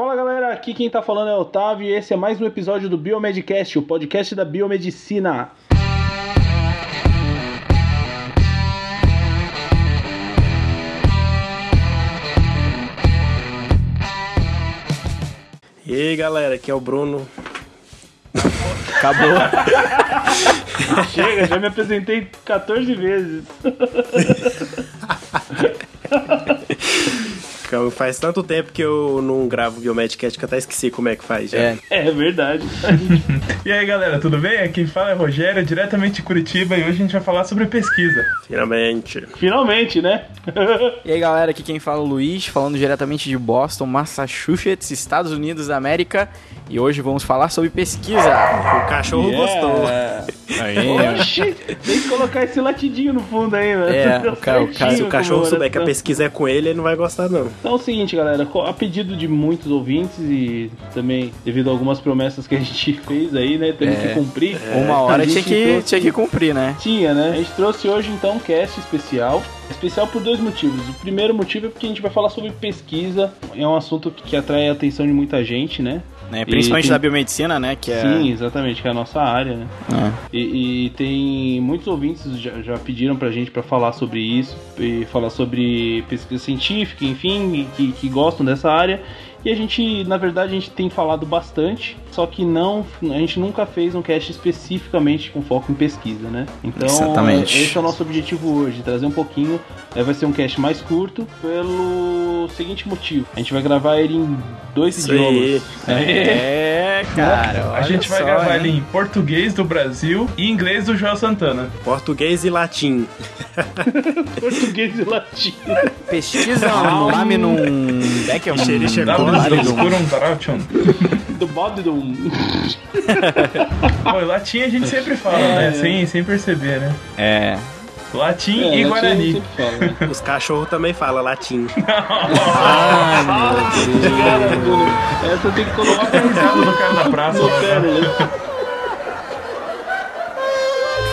Fala galera, aqui quem tá falando é o Otávio e esse é mais um episódio do Biomedcast, o podcast da biomedicina. E aí galera, aqui é o Bruno. Acabou. Chega, já me apresentei 14 vezes. Faz tanto tempo que eu não gravo o Biomedcast que eu até esqueci como é que faz já. É. É verdade. E aí galera, tudo bem? Aqui quem fala é Rogério, diretamente de Curitiba, e hoje a gente vai falar sobre pesquisa. Finalmente. Finalmente, né? E aí galera, aqui quem fala é o Luiz, falando diretamente de Boston, Massachusetts, Estados Unidos da América. E hoje vamos falar sobre pesquisa. O cachorro gostou. Oxi, tem que colocar esse latidinho no fundo aí, né? É, o cara- o cara- Se o cachorro souber que a comemoração. pesquisa é com ele, ele não vai gostar não. Então é o seguinte, galera, a pedido de muitos ouvintes e também devido a algumas promessas que a gente fez aí, né? Temos É. que cumprir. Uma hora A gente tinha que, trouxe- tinha que cumprir, né? Tinha, né? A gente trouxe hoje então um cast especial. Especial por dois motivos. O primeiro motivo é porque a gente vai falar sobre pesquisa. É um assunto que atrai a atenção de muita gente, né? Né? Principalmente tem- da biomedicina, né? Que é. Sim, exatamente, que é a nossa área, né? É. E, e tem muitos ouvintes já, já pediram pra gente pra falar sobre isso, e falar sobre pesquisa científica, enfim, que, que gostam dessa área. E a gente, na verdade, a gente tem falado bastante, só que não, a gente nunca fez um cast especificamente com foco em pesquisa, né? Então, Exatamente. esse é o nosso objetivo hoje, trazer um pouquinho. eh, Vai ser um cast mais curto pelo seguinte motivo: a gente vai gravar ele em dois Isso idiomas. É, cara. a gente vai só, gravar hein? ele em português do Brasil e inglês do Joel Santana. Português e latim. Português e latim. Pesquisa um Laminum Becker. Xerixa Do Bob do. Pô, latim a gente sempre fala, né? Sem, sem perceber, né? É. Latim É, e Guarani. fala, né? Os cachorros também falam latim. Ai, meu Deus. Cara, Bruno, essa tem que colocar risada do cara da praça. né? né?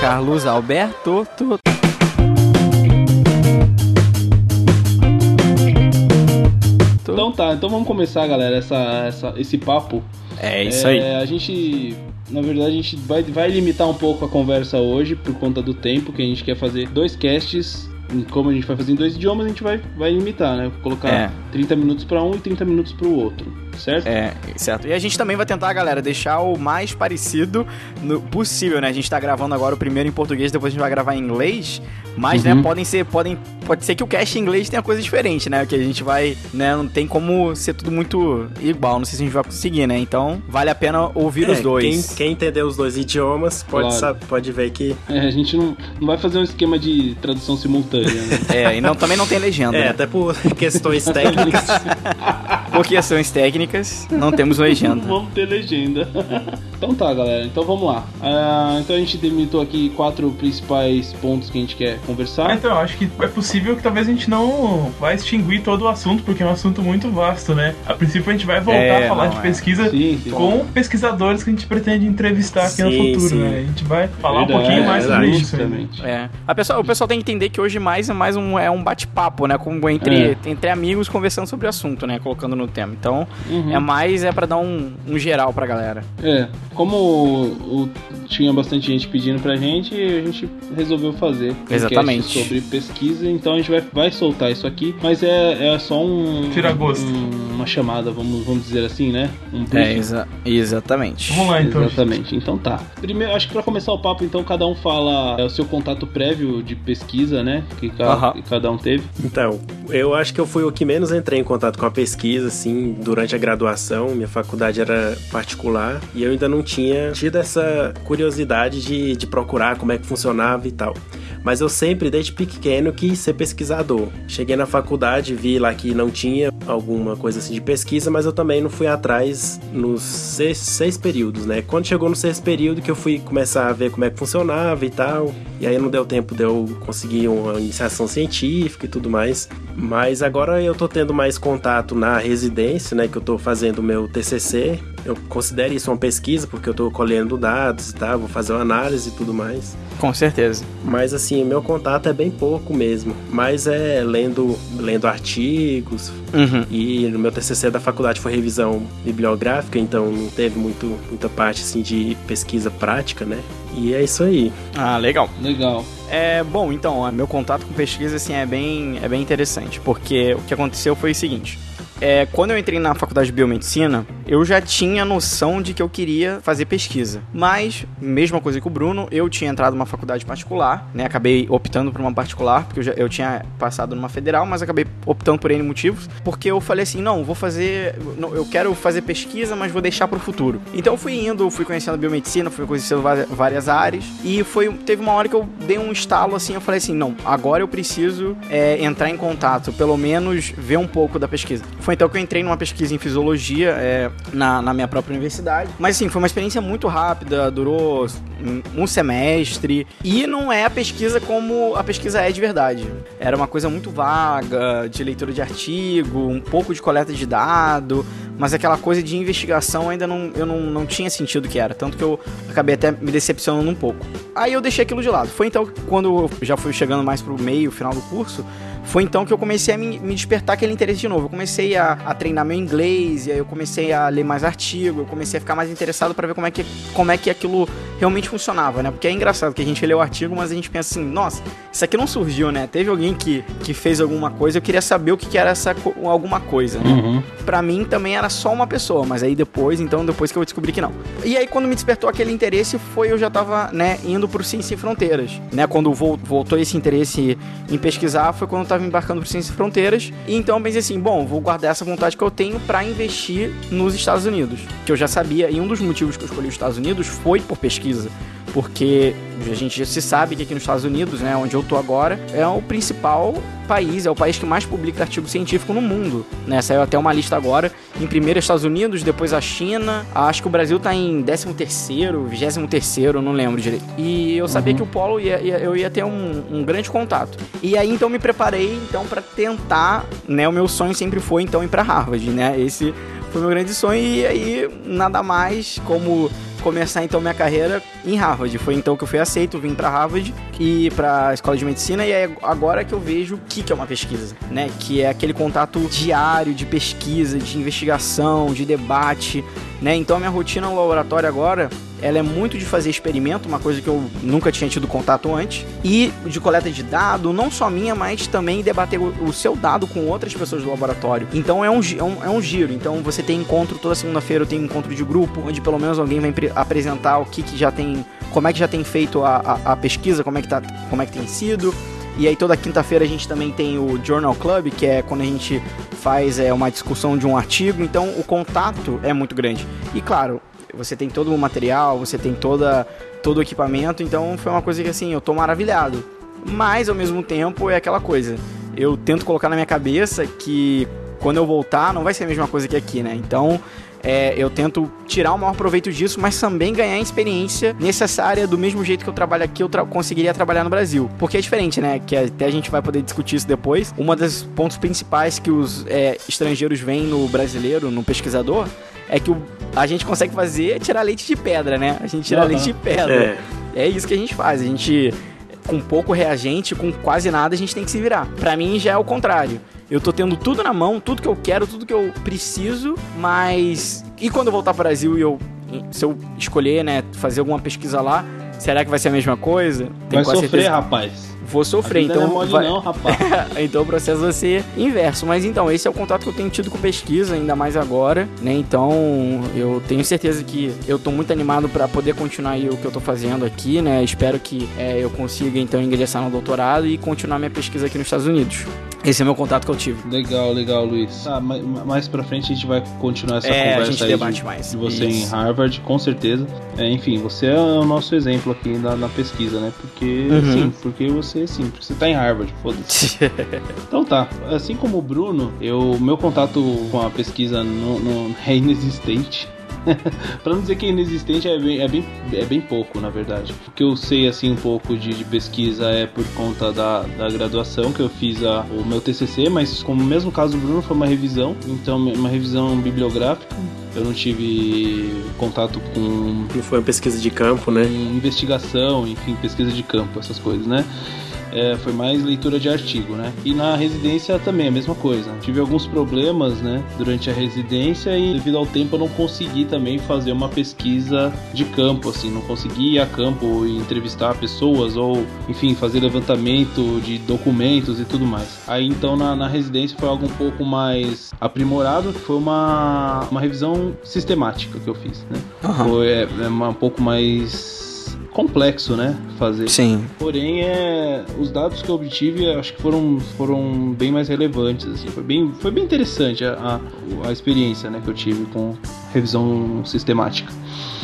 Carlos Alberto. tu- tu- Então tá, então vamos começar, galera, essa, essa- esse papo. É isso aí. É, a gente, na verdade, a gente vai, vai limitar um pouco a conversa hoje por conta do tempo, que a gente quer fazer dois casts. Como a gente vai fazer em dois idiomas, a gente vai, vai limitar, né? Colocar É. 30 minutos pra um e 30 minutos pro outro, certo? É, certo. E a gente também vai tentar, galera, deixar o mais parecido no possível, né? A gente tá gravando agora o primeiro em português, depois a gente vai gravar em inglês. Mas, Uhum. né, podem ser, podem, pode ser que o cast em inglês tenha coisa diferente, né? Que a gente vai, né, não tem como ser tudo muito igual, não sei se a gente vai conseguir, né? Então, vale a pena ouvir os É, dois. Quem, quem entender os dois idiomas pode, Claro. pode ver que. É, a gente não, não vai fazer um esquema de tradução simultânea, né? É, e não, também não tem legenda. É, né? até por questões técnicas. Por questões técnicas, não temos legenda. Vamos ter legenda. então tá, galera. Então vamos lá. Ah, então a gente delimitou aqui quatro principais pontos que a gente quer conversar. então, eu acho que é possível que talvez a gente não vai extinguir todo o assunto, porque é um assunto muito vasto, né? A princípio a gente vai voltar É, a falar não, de é. pesquisa Sim, sim. com pesquisadores que a gente pretende entrevistar aqui no futuro, sim. né? A gente vai falar Verdade, um pouquinho mais sobre isso. né? É. A pessoa, o pessoal tem que entender que hoje mais é mais um, é um bate-papo, né? Como entre, É. entre amigos conversando sobre o assunto, né? Colocando no tema. Então, Uhum. É mais é para dar um, um geral pra galera. É, como o- o- tinha bastante gente pedindo pra gente, a gente resolveu fazer um Exatamente. sobre pesquisa, então a gente vai, vai soltar isso aqui, mas é, é só um. Tira gosto. um- uma chamada, vamos, vamos dizer assim, né? Um É, exa exatamente. Vamos lá então. Exatamente, então tá. Primeiro, acho que pra começar o papo, então, cada um fala é, o seu contato prévio de pesquisa, né? Que, ca- Aham. que cada um teve. Então, eu acho que eu fui o que menos entrei em contato com a pesquisa, assim, durante a graduação. Minha faculdade era particular e eu ainda não tinha tido essa curiosidade de, de procurar como é que funcionava e tal. Mas eu sempre, desde pequeno, quis ser pesquisador. Cheguei na faculdade, vi lá que não tinha alguma coisa assim de pesquisa, mas eu também não fui atrás nos seis, seis períodos, né? Quando chegou no sexto período que eu fui começar a ver como é que funcionava e tal, e aí não deu tempo de eu conseguir uma iniciação científica e tudo mais. Mas agora eu tô tendo mais contato na residência, né? Que eu tô fazendo meu TCC. Eu considero isso uma pesquisa, porque eu tô colhendo dados e tal, vou fazer uma análise e tudo mais. Com certeza. Mas assim, meu contato é bem pouco mesmo. Mas é lendo, lendo artigos. Uhum. E no meu TCC da faculdade foi revisão bibliográfica, então não teve muito, muita parte assim de pesquisa prática, né? E é isso aí. Ah, legal. Legal. É, bom, então, meu contato com pesquisa assim é bem, é bem interessante, porque o que aconteceu foi o seguinte: é, quando eu entrei na faculdade de biomedicina, eu já tinha noção de que eu queria fazer pesquisa. Mas, mesma coisa que o Bruno, eu tinha entrado numa faculdade particular, né? Acabei optando por uma particular, porque eu, já, eu tinha passado numa federal, mas acabei optando por N motivos, porque eu falei assim: não, vou fazer. Não, eu quero fazer pesquisa, mas vou deixar pro futuro. Então eu fui indo, fui conhecendo a biomedicina, fui conhecendo várias áreas, e foi, teve uma hora que eu dei um estalo assim, eu falei assim: não, agora eu preciso é, entrar em contato, pelo menos ver um pouco da pesquisa. Foi então que eu entrei numa pesquisa em fisiologia é, na, na minha própria universidade. Mas assim, foi uma experiência muito rápida, durou um semestre. E não é a pesquisa como a pesquisa é de verdade. Era uma coisa muito vaga, de leitura de artigo, um pouco de coleta de dado, mas aquela coisa de investigação ainda não, eu não, não tinha sentido que era. Tanto que eu acabei até me decepcionando um pouco. Aí eu deixei aquilo de lado. Foi então quando eu já fui chegando mais pro meio, final do curso, foi então que eu comecei a me, me despertar aquele interesse de novo. Eu comecei a, a, treinar meu inglês, e aí eu comecei a ler mais artigos, eu comecei a ficar mais interessado para ver como é, que, como é que aquilo realmente funcionava, né? Porque é engraçado que a gente lê o artigo, mas a gente pensa assim, nossa, isso aqui não surgiu, né? Teve alguém que, que fez alguma coisa, eu queria saber o que, que era essa alguma coisa, né? Uhum. Pra mim também era só uma pessoa, mas aí depois, então depois que eu descobri que não. E aí quando me despertou aquele interesse, foi eu já tava, né, indo pro Ciência Sem Fronteiras, né? Quando voltou esse interesse em pesquisar, foi quando eu tava embarcando pro Ciência Sem Fronteiras. E então eu pensei assim, bom, vou guardar essa vontade que eu tenho para investir nos Estados Unidos. Que eu já sabia, e um dos motivos que eu escolhi os Estados Unidos foi por pesquisa porque a gente já se sabe que aqui nos Estados Unidos, né, onde eu tô agora, é o principal país, é o país que mais publica artigo científico no mundo, né? Saiu até uma lista agora, em primeiro Estados Unidos, depois a China, acho que o Brasil tá em 13 terceiro, 23 terceiro, não lembro direito. E eu sabia uhum. que o Polo ia, ia, eu ia ter um, um, grande contato. E aí então me preparei então para tentar, né, o meu sonho sempre foi então ir para Harvard, né? Esse foi meu grande sonho e aí nada mais como começar então minha carreira em Harvard. Foi então que eu fui aceito, vim para Harvard e para a escola de medicina e é agora que eu vejo o que, que é uma pesquisa, né? Que é aquele contato diário de pesquisa, de investigação, de debate, né? Então a minha rotina no laboratório agora ela é muito de fazer experimento, uma coisa que eu nunca tinha tido contato antes, e de coleta de dado, não só minha, mas também debater o, seu dado com outras pessoas do laboratório. Então é um, é um, é um giro. Então você tem encontro toda segunda-feira, eu tenho encontro de grupo, onde pelo menos alguém vai apresentar o que, que já tem, como é que já tem feito a, a, a pesquisa, como é que tá, como é que tem sido. E aí toda quinta-feira a gente também tem o Journal Club, que é quando a gente faz é, uma discussão de um artigo. Então o contato é muito grande. E claro, você tem todo o material, você tem toda, todo o equipamento, então foi uma coisa que assim, eu tô maravilhado. Mas ao mesmo tempo é aquela coisa, eu tento colocar na minha cabeça que quando eu voltar não vai ser a mesma coisa que aqui, né? Então é, eu tento tirar o maior proveito disso, mas também ganhar experiência necessária do mesmo jeito que eu trabalho aqui, eu tra conseguiria trabalhar no Brasil. Porque é diferente, né? Que até a gente vai poder discutir isso depois. Uma dos pontos principais que os é, estrangeiros veem no brasileiro, no pesquisador, é que o, a gente consegue fazer é tirar leite de pedra, né? A gente tira uhum. leite de pedra. É. é isso que a gente faz. A gente, com pouco reagente, com quase nada, a gente tem que se virar. Para mim já é o contrário. Eu tô tendo tudo na mão, tudo que eu quero, tudo que eu preciso, mas. E quando eu voltar pro Brasil e eu. Se eu escolher, né, fazer alguma pesquisa lá, será que vai ser a mesma coisa? Tem vai sofrer, certeza... rapaz vou sofrer. Então, não é mole vai... não, rapaz. então o processo vai ser inverso. Mas então, esse é o contato que eu tenho tido com pesquisa, ainda mais agora, né? Então, eu tenho certeza que eu tô muito animado para poder continuar aí o que eu tô fazendo aqui, né? Espero que é, eu consiga então ingressar no doutorado e continuar minha pesquisa aqui nos Estados Unidos. Esse é o meu contato que eu tive. Legal, legal, Luiz. Ah, mais, mais pra frente a gente vai continuar essa é, conversa aí de, mais. de você Isso. em Harvard, com certeza. É, enfim, você é o nosso exemplo aqui na, na pesquisa, né? Porque, uhum. sim, porque você, sim, você tá em Harvard, foda-se. então tá, assim como o Bruno, eu, meu contato com a pesquisa não, não é inexistente. pra não dizer que é inexistente, é bem, é, bem, é bem pouco, na verdade. O que eu sei, assim, um pouco de, de pesquisa é por conta da, da graduação, que eu fiz a, o meu TCC, mas como o mesmo caso do Bruno, foi uma revisão, então uma revisão bibliográfica. Eu não tive contato com. Não foi uma pesquisa de campo, né? Investigação, enfim, pesquisa de campo, essas coisas, né? É, foi mais leitura de artigo, né? E na residência também a mesma coisa. Tive alguns problemas, né, durante a residência e devido ao tempo eu não consegui também fazer uma pesquisa de campo, assim, não consegui ir a campo e entrevistar pessoas ou, enfim, fazer levantamento de documentos e tudo mais. Aí então na, na residência foi algo um pouco mais aprimorado, que foi uma, uma revisão sistemática que eu fiz, né? Uhum. Foi é, é um pouco mais complexo, né? Fazer. Sim. Porém, é, os dados que eu obtive acho que foram, foram bem mais relevantes. Assim. Foi, bem, foi bem interessante a, a, a experiência né, que eu tive com revisão sistemática.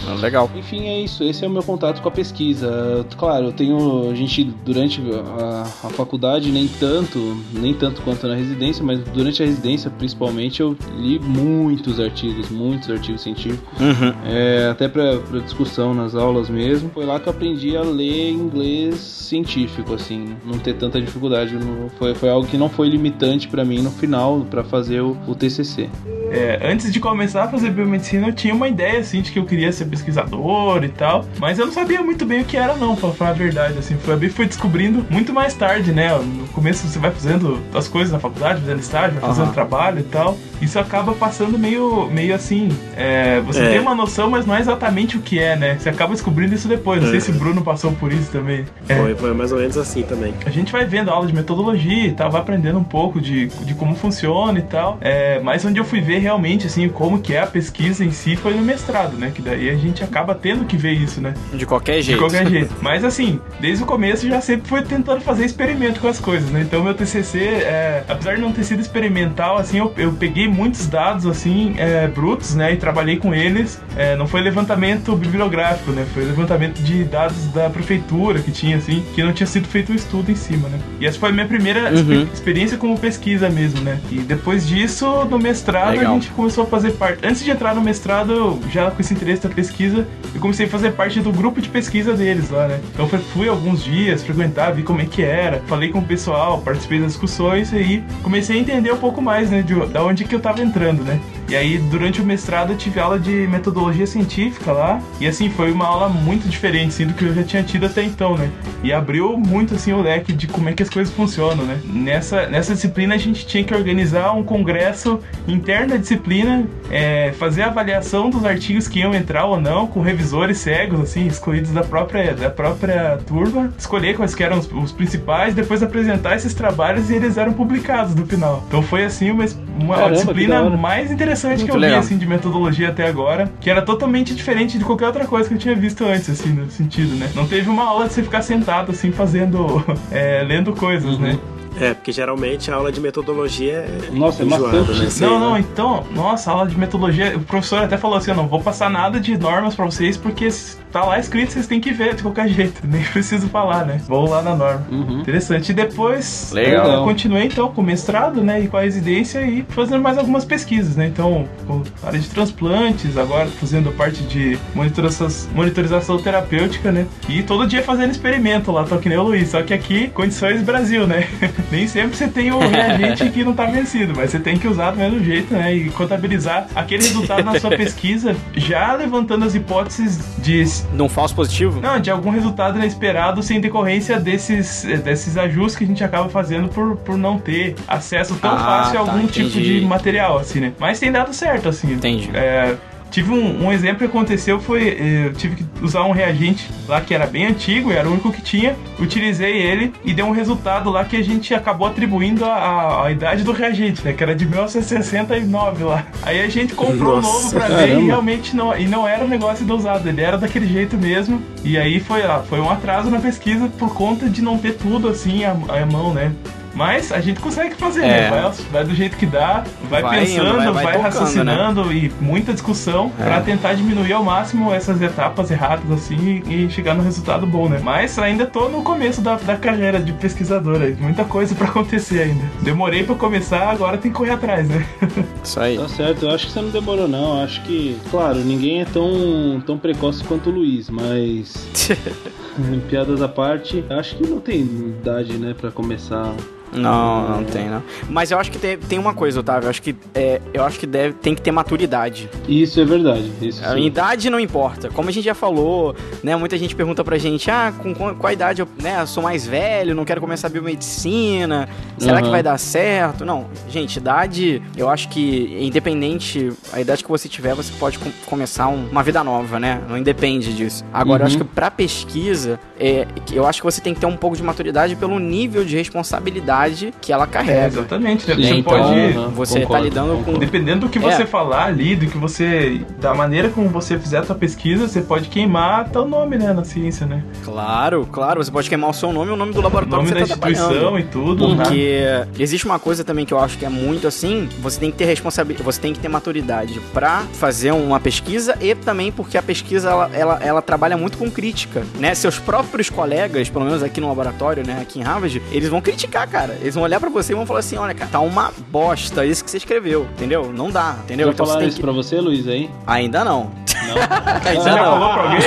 Ah, legal. Enfim, é isso. Esse é o meu contato com a pesquisa. Claro, eu tenho. A gente, durante a, a, faculdade, nem tanto, nem tanto quanto na residência, mas durante a residência, principalmente, eu li muitos artigos, muitos artigos científicos. Uhum. É, até para discussão nas aulas mesmo. Foi lá que eu aprendi a ler inglês científico, assim, não ter tanta dificuldade. Foi, foi algo que não foi limitante para mim no final, para fazer o, o TCC. É, antes de começar a fazer biomedicina, eu tinha uma ideia, assim, de que eu queria ser pesquisador e tal, mas eu não sabia muito bem o que era, não, pra falar a verdade, assim. Foi, fui descobrindo muito mais tarde, né? No começo você vai fazendo as coisas na faculdade, fazendo estágio, vai fazendo uhum. trabalho e tal. Isso acaba passando meio, meio assim. É, você é. tem uma noção, mas não é exatamente o que é, né? Você acaba descobrindo isso depois. Não sei se o Bruno passou por isso também. É. Foi, foi mais ou menos assim também. A gente vai vendo aula de metodologia e tal, vai aprendendo um pouco de, de como funciona e tal. É, mas onde eu fui ver realmente, assim, como que é a pesquisa em si foi no mestrado, né? Que daí a gente acaba tendo que ver isso, né? De qualquer jeito. De qualquer jeito. Mas assim, desde o começo já sempre fui tentando fazer experimento com as coisas, né? Então meu TCC, é, apesar de não ter sido experimental, assim, eu, eu peguei muitos dados, assim, é, brutos, né? E trabalhei com eles. É, não foi levantamento bibliográfico, né? Foi levantamento de dados da prefeitura que tinha, assim, que não tinha sido feito um estudo em cima, né? E essa foi a minha primeira uhum. experiência como pesquisa mesmo, né? E depois disso, no mestrado, Legal. a gente começou a fazer parte. Antes de entrar no mestrado, já com esse interesse da pesquisa, eu comecei a fazer parte do grupo de pesquisa deles lá, né? Então fui alguns dias, frequentar, vi como é que era, falei com o pessoal, participei das discussões e aí comecei a entender um pouco mais, né, de, da onde que eu tava entrando, né? E aí, durante o mestrado, eu tive aula de metodologia científica lá. E assim, foi uma aula muito diferente assim, do que eu já tinha tido até então, né? E abriu muito assim o leque de como é que as coisas funcionam, né? Nessa, nessa disciplina, a gente tinha que organizar um congresso interno da disciplina, é, fazer a avaliação dos artigos que iam entrar ou não, com revisores cegos, assim, escolhidos da própria, da própria turma, escolher quais eram os, os principais, depois apresentar esses trabalhos e eles eram publicados no final. Então foi assim uma, uma Caramba, disciplina mais interessante interessante Muito que eu legal. vi, assim, de metodologia até agora, que era totalmente diferente de qualquer outra coisa que eu tinha visto antes, assim, no sentido, né? Não teve uma aula de você ficar sentado, assim, fazendo, é, lendo coisas, uhum. né? É, porque geralmente a aula de metodologia é. Nossa, é enjoada, né? Não, não, então, nossa, a aula de metodologia, o professor até falou assim: eu não vou passar nada de normas pra vocês, porque tá lá escrito, vocês têm que ver de qualquer jeito. Nem preciso falar, né? Vou lá na norma. Uhum. Interessante. E depois Legal. eu continuei então com o mestrado, né? E com a residência e fazendo mais algumas pesquisas, né? Então, com área de transplantes, agora fazendo parte de monitorização, monitorização terapêutica, né? E todo dia fazendo experimento lá, tô que nem o Luiz. Só que aqui, condições Brasil, né? Nem sempre você tem o reagente que não tá vencido, mas você tem que usar do mesmo jeito, né? E contabilizar aquele resultado na sua pesquisa, já levantando as hipóteses de de um falso positivo? Não, de algum resultado inesperado sem decorrência desses, desses ajustes que a gente acaba fazendo por, por não ter acesso tão ah, fácil a tá, algum tipo de material, assim, né? Mas tem dado certo, assim. Entendi. É, Tive um, um, exemplo que aconteceu, foi eh, eu tive que usar um reagente lá que era bem antigo, era o único que tinha. Utilizei ele e deu um resultado lá que a gente acabou atribuindo a, a, a idade do reagente, né? Que era de 1969 lá. Aí a gente comprou Nossa, um novo pra caramba. ver e realmente não, e não era o negócio do usado, ele era daquele jeito mesmo. E aí foi lá, foi um atraso na pesquisa por conta de não ter tudo assim à, à mão, né? Mas a gente consegue fazer, É. né? Vai, vai do jeito que dá, vai, Vai indo, pensando, vai- vai, vai tocando, raciocinando e muita discussão É. pra tentar diminuir ao máximo essas etapas erradas assim e chegar no resultado bom, né? Mas ainda tô no começo da, da carreira de pesquisador aí, muita coisa pra acontecer ainda. Demorei pra começar, agora tem que correr atrás, né? Isso aí. Tá certo, eu acho que você não demorou não. Eu acho que, claro, ninguém é tão, tão precoce quanto o Luiz, mas piadas à parte, acho que não tem idade, né, pra começar. Não, não tem, não. Mas eu acho que tem, tem uma coisa, Otávio. Eu acho que, é, eu acho que deve, tem que ter maturidade. Isso é verdade. Isso A sim. idade não importa. Como a gente já falou, né? Muita gente pergunta pra gente, ah, com qual, qual idade eu né, eu sou mais velho, não quero começar biomedicina, será que Aham. vai dar certo? Não, gente, idade, eu acho que independente, a idade que você tiver, você pode com- começar um- uma vida nova, né? Não independe disso. Agora, eu acho Uhum. que pra pesquisa, é, eu acho que você tem que ter um pouco de maturidade pelo nível de responsabilidade que ela carrega. exatamente, né? Você então, pode. Aham, você tá concordo, lidando com- concordo. Dependendo do que É. você falar ali, do que você. Da maneira como você fizer a sua pesquisa, você pode queimar teu nome, né, na ciência, né? Claro, claro, você pode queimar o seu nome e o nome do O laboratório nome que da você tá trabalhando. instituição e tudo. né? Porque existe uma coisa também que eu acho que é muito assim, você tem que ter responsabilidade, você tem que ter maturidade pra fazer uma pesquisa e também porque a pesquisa ela, ela, ela trabalha muito com crítica, né? Seus próprios colegas, pelo menos aqui no laboratório, né, aqui em Harvard, eles vão criticar, cara. Eles vão olhar pra você e vão falar assim, olha, cara, tá uma bosta isso que você escreveu, entendeu? Não dá, entendeu? Já Então você falaram tem isso que pra você, Luiz, aí? ainda não. Não? Você Ainda já não. falou pra alguém?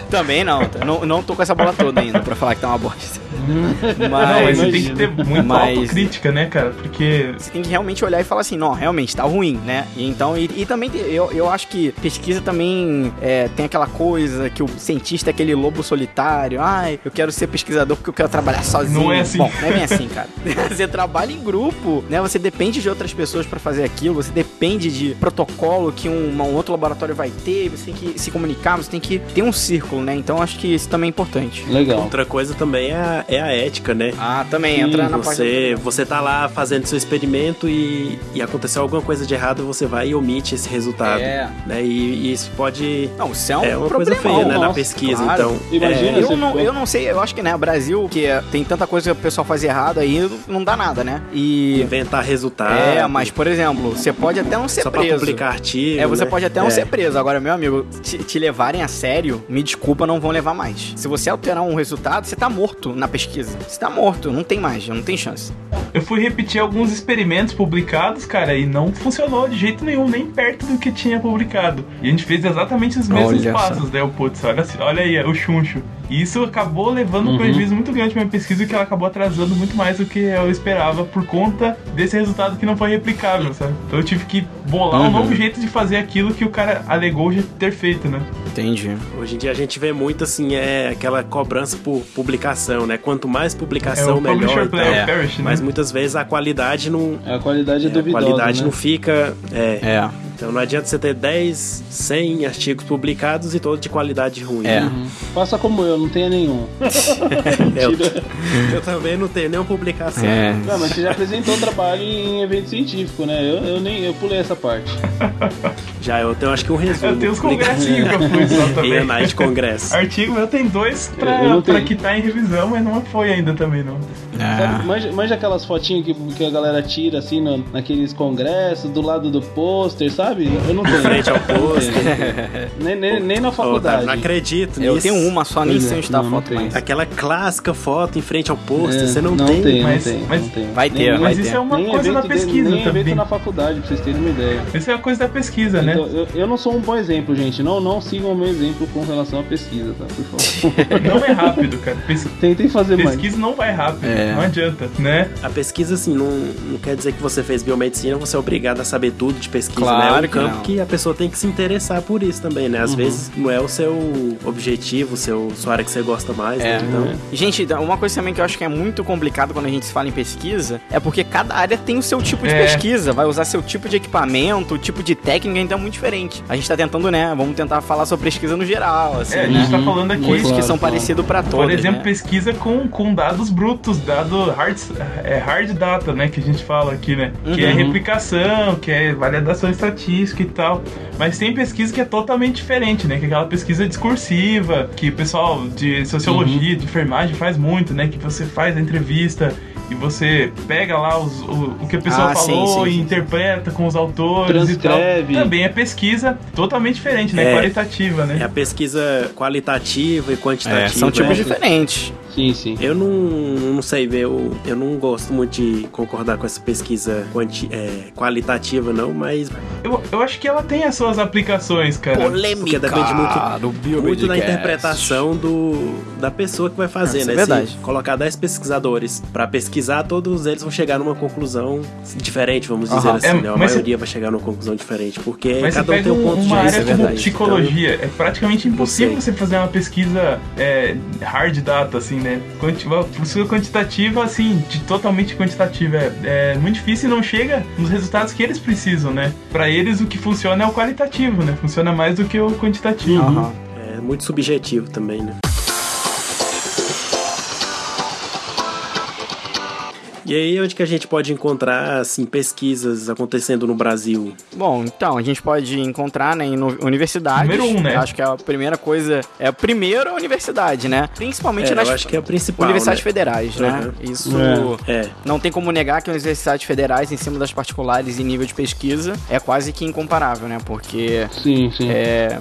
Também não. não. Não tô com essa bola toda ainda pra falar que tá uma bosta. Não, mas você tem que ter muita Mas- autocrítica, né, cara? Porque. Você tem que realmente olhar e falar assim, não, realmente tá ruim, né? E então, e, e também eu, eu acho que pesquisa também é, tem aquela coisa que o cientista é aquele lobo solitário. Ai, eu quero ser pesquisador porque eu quero trabalhar sozinho. Não é assim. Bom, não é bem assim, cara. você trabalha em grupo, né? Você depende de outras pessoas pra fazer aquilo, você depende de protocolo que um, um outro laboratório vai ter, você tem que se comunicar, você tem que ter um círculo, né? Então acho que isso também é importante. Legal. Outra coisa também é é a ética, né? Ah, também entra na parte Você, você tá lá fazendo seu experimento e, e aconteceu alguma coisa de errado, você vai e omite esse resultado. É. Né? E, e isso pode. Não, isso é um É uma coisa feia, né? Na nossa, pesquisa. claro. Então. Imagina é, você Eu não, eu não sei, eu acho que, né, o Brasil, que é- tem tanta coisa que o pessoal faz errado aí, não dá nada, né? E. inventar resultado. É, mas, por exemplo, você pode até não ser Só pra preso. publicar artigo. É, você né? pode até não É. ser preso. Agora, meu amigo, te, te levarem a sério, me desculpa, não vão levar mais. Se você alterar um resultado, você tá morto na pesquisa. Você tá morto, não tem mais, não tem chance. Eu fui repetir alguns experimentos publicados, cara, e não funcionou de jeito nenhum, nem perto do que tinha publicado. E a gente fez exatamente os mesmos Olha só. passos, né? O putz, olha, olha aí, o chuncho. E isso acabou levando um Uhum. prejuízo muito grande pra minha pesquisa, que ela acabou atrasando muito mais do que eu esperava por conta desse resultado que não foi replicável, sabe? Então eu tive que bolar um Uhum. novo jeito de fazer aquilo que o cara alegou já ter feito, né? Entendi. Hoje em dia a gente vê muito assim, é aquela cobrança por publicação, né? Quanto mais publicação, é o melhor. Então. É, Perish, né? Mas muitas vezes a qualidade não. A qualidade é, a duvidosa, qualidade né? não fica. É. É. Então não adianta você ter 10, 100 artigos publicados e todos de qualidade ruim. É. Uhum. Faça como eu, não tenha nenhum. Eu, eu também não tenho nenhuma publicação. É. Não, mas você já apresentou trabalho em evento científico, né? Eu, eu nem eu pulei essa parte. Já eu tenho acho que um resumo. Eu tenho os congressinhos que eu fui só E também. a Night Congresso. Artigo meu tem dois pra, Eu não pra tenho. quitar em revisão, mas não foi ainda também, não. Sabe, É. manja, manja aquelas fotinhas que, que a galera tira assim no- naqueles congressos, do lado do pôster, sabe? Eu não tenho. Frente ao tenho. nem, nem, nem na faculdade. não acredito nisso. Eu tenho uma só, nem sei é, onde tá a foto mais. Aquela clássica foto em frente ao pôster, É, você não, não tem. tem, mas- não tem, mas não tem. vai ter, Nem- vai Mas ter. isso é uma nem coisa evento de- pesquisa nem evento também. na faculdade, pra vocês terem uma ideia. Essa é a coisa da pesquisa, né? Então, eu, eu não sou um bom exemplo, gente. Não, não sigam o meu exemplo com relação à pesquisa, tá? Por favor. Não é rápido, cara. Pes- Tentem fazer mais. pesquisa não vai rápido. É. Não adianta, né? A pesquisa, assim, não, não quer dizer que você fez biomedicina, você é obrigado a saber tudo de pesquisa, Claro né? É um que campo não. que a pessoa tem que se interessar por isso também, né? Às Uhum. vezes não é o seu objetivo, seu, sua área que você gosta mais, É. né? Então, Gente, uma coisa também que eu acho que é muito complicado quando a gente se fala em pesquisa é porque cada área tem o seu tipo de É. pesquisa, vai usar seu tipo de equipamento, o tipo de técnica, então é muito diferente. A gente tá tentando, né? Vamos tentar falar sobre pesquisa no geral, assim, É, a né? gente tá falando aqui, Coisas que Claro, são claro. parecidas pra todos. por exemplo, né? pesquisa com, com dados brutos, dado hard, é, hard data, né? Que a gente fala aqui, né? Que é Uhum. replicação, que é validação estatística e tal. Mas tem pesquisa que é totalmente diferente, né? Que é aquela pesquisa discursiva, que o pessoal de sociologia, de enfermagem faz muito, né? Que você faz a entrevista e você pega lá os, o, o que a pessoa Ah, sim, falou sim, e sim. interpreta com os autores Transcreve. e tal. Também é pesquisa totalmente diferente, né? É. Qualitativa, né? É a pesquisa qualitativa e quantitativa. É, são tipos né? diferentes. Sim, sim. Eu não, não sei ver, eu, eu não gosto muito de concordar com essa pesquisa quanti, é, qualitativa, não, mas Eu, eu acho que ela tem as suas aplicações, cara. Porque depende muito- Bio muito da interpretação do, da pessoa que vai fazer, né? é verdade. Se colocar 10 pesquisadores pra pesquisar, todos eles vão chegar numa conclusão diferente, vamos dizer assim, É, né? A maioria vai chegar numa conclusão diferente, porque Mas cada um tem um ponto de uma vista. área é como verdade. psicologia, é praticamente impossível sei. você fazer uma pesquisa é, hard data, assim, né? Uma pesquisa quantitativa, assim, de totalmente quantitativa. É, é muito difícil e não chega nos resultados que eles precisam, né? Pra eles, o que funciona é o qualitativo, né? Funciona mais do que o quantitativo. Aham. É muito subjetivo também, né? E aí, onde que a gente pode encontrar, assim, pesquisas acontecendo no Brasil? Bom, então, a gente pode encontrar né, em universidades. Número um, né? Acho que a primeira coisa é a primeira universidade, né? Principalmente É, nas eu acho que é a principal, universidades né? federais, né? Uhum. Isso É, não tem como negar que as universidades federais, em cima das particulares em nível de pesquisa, é quase que incomparável, né? Porque Sim, sim. é,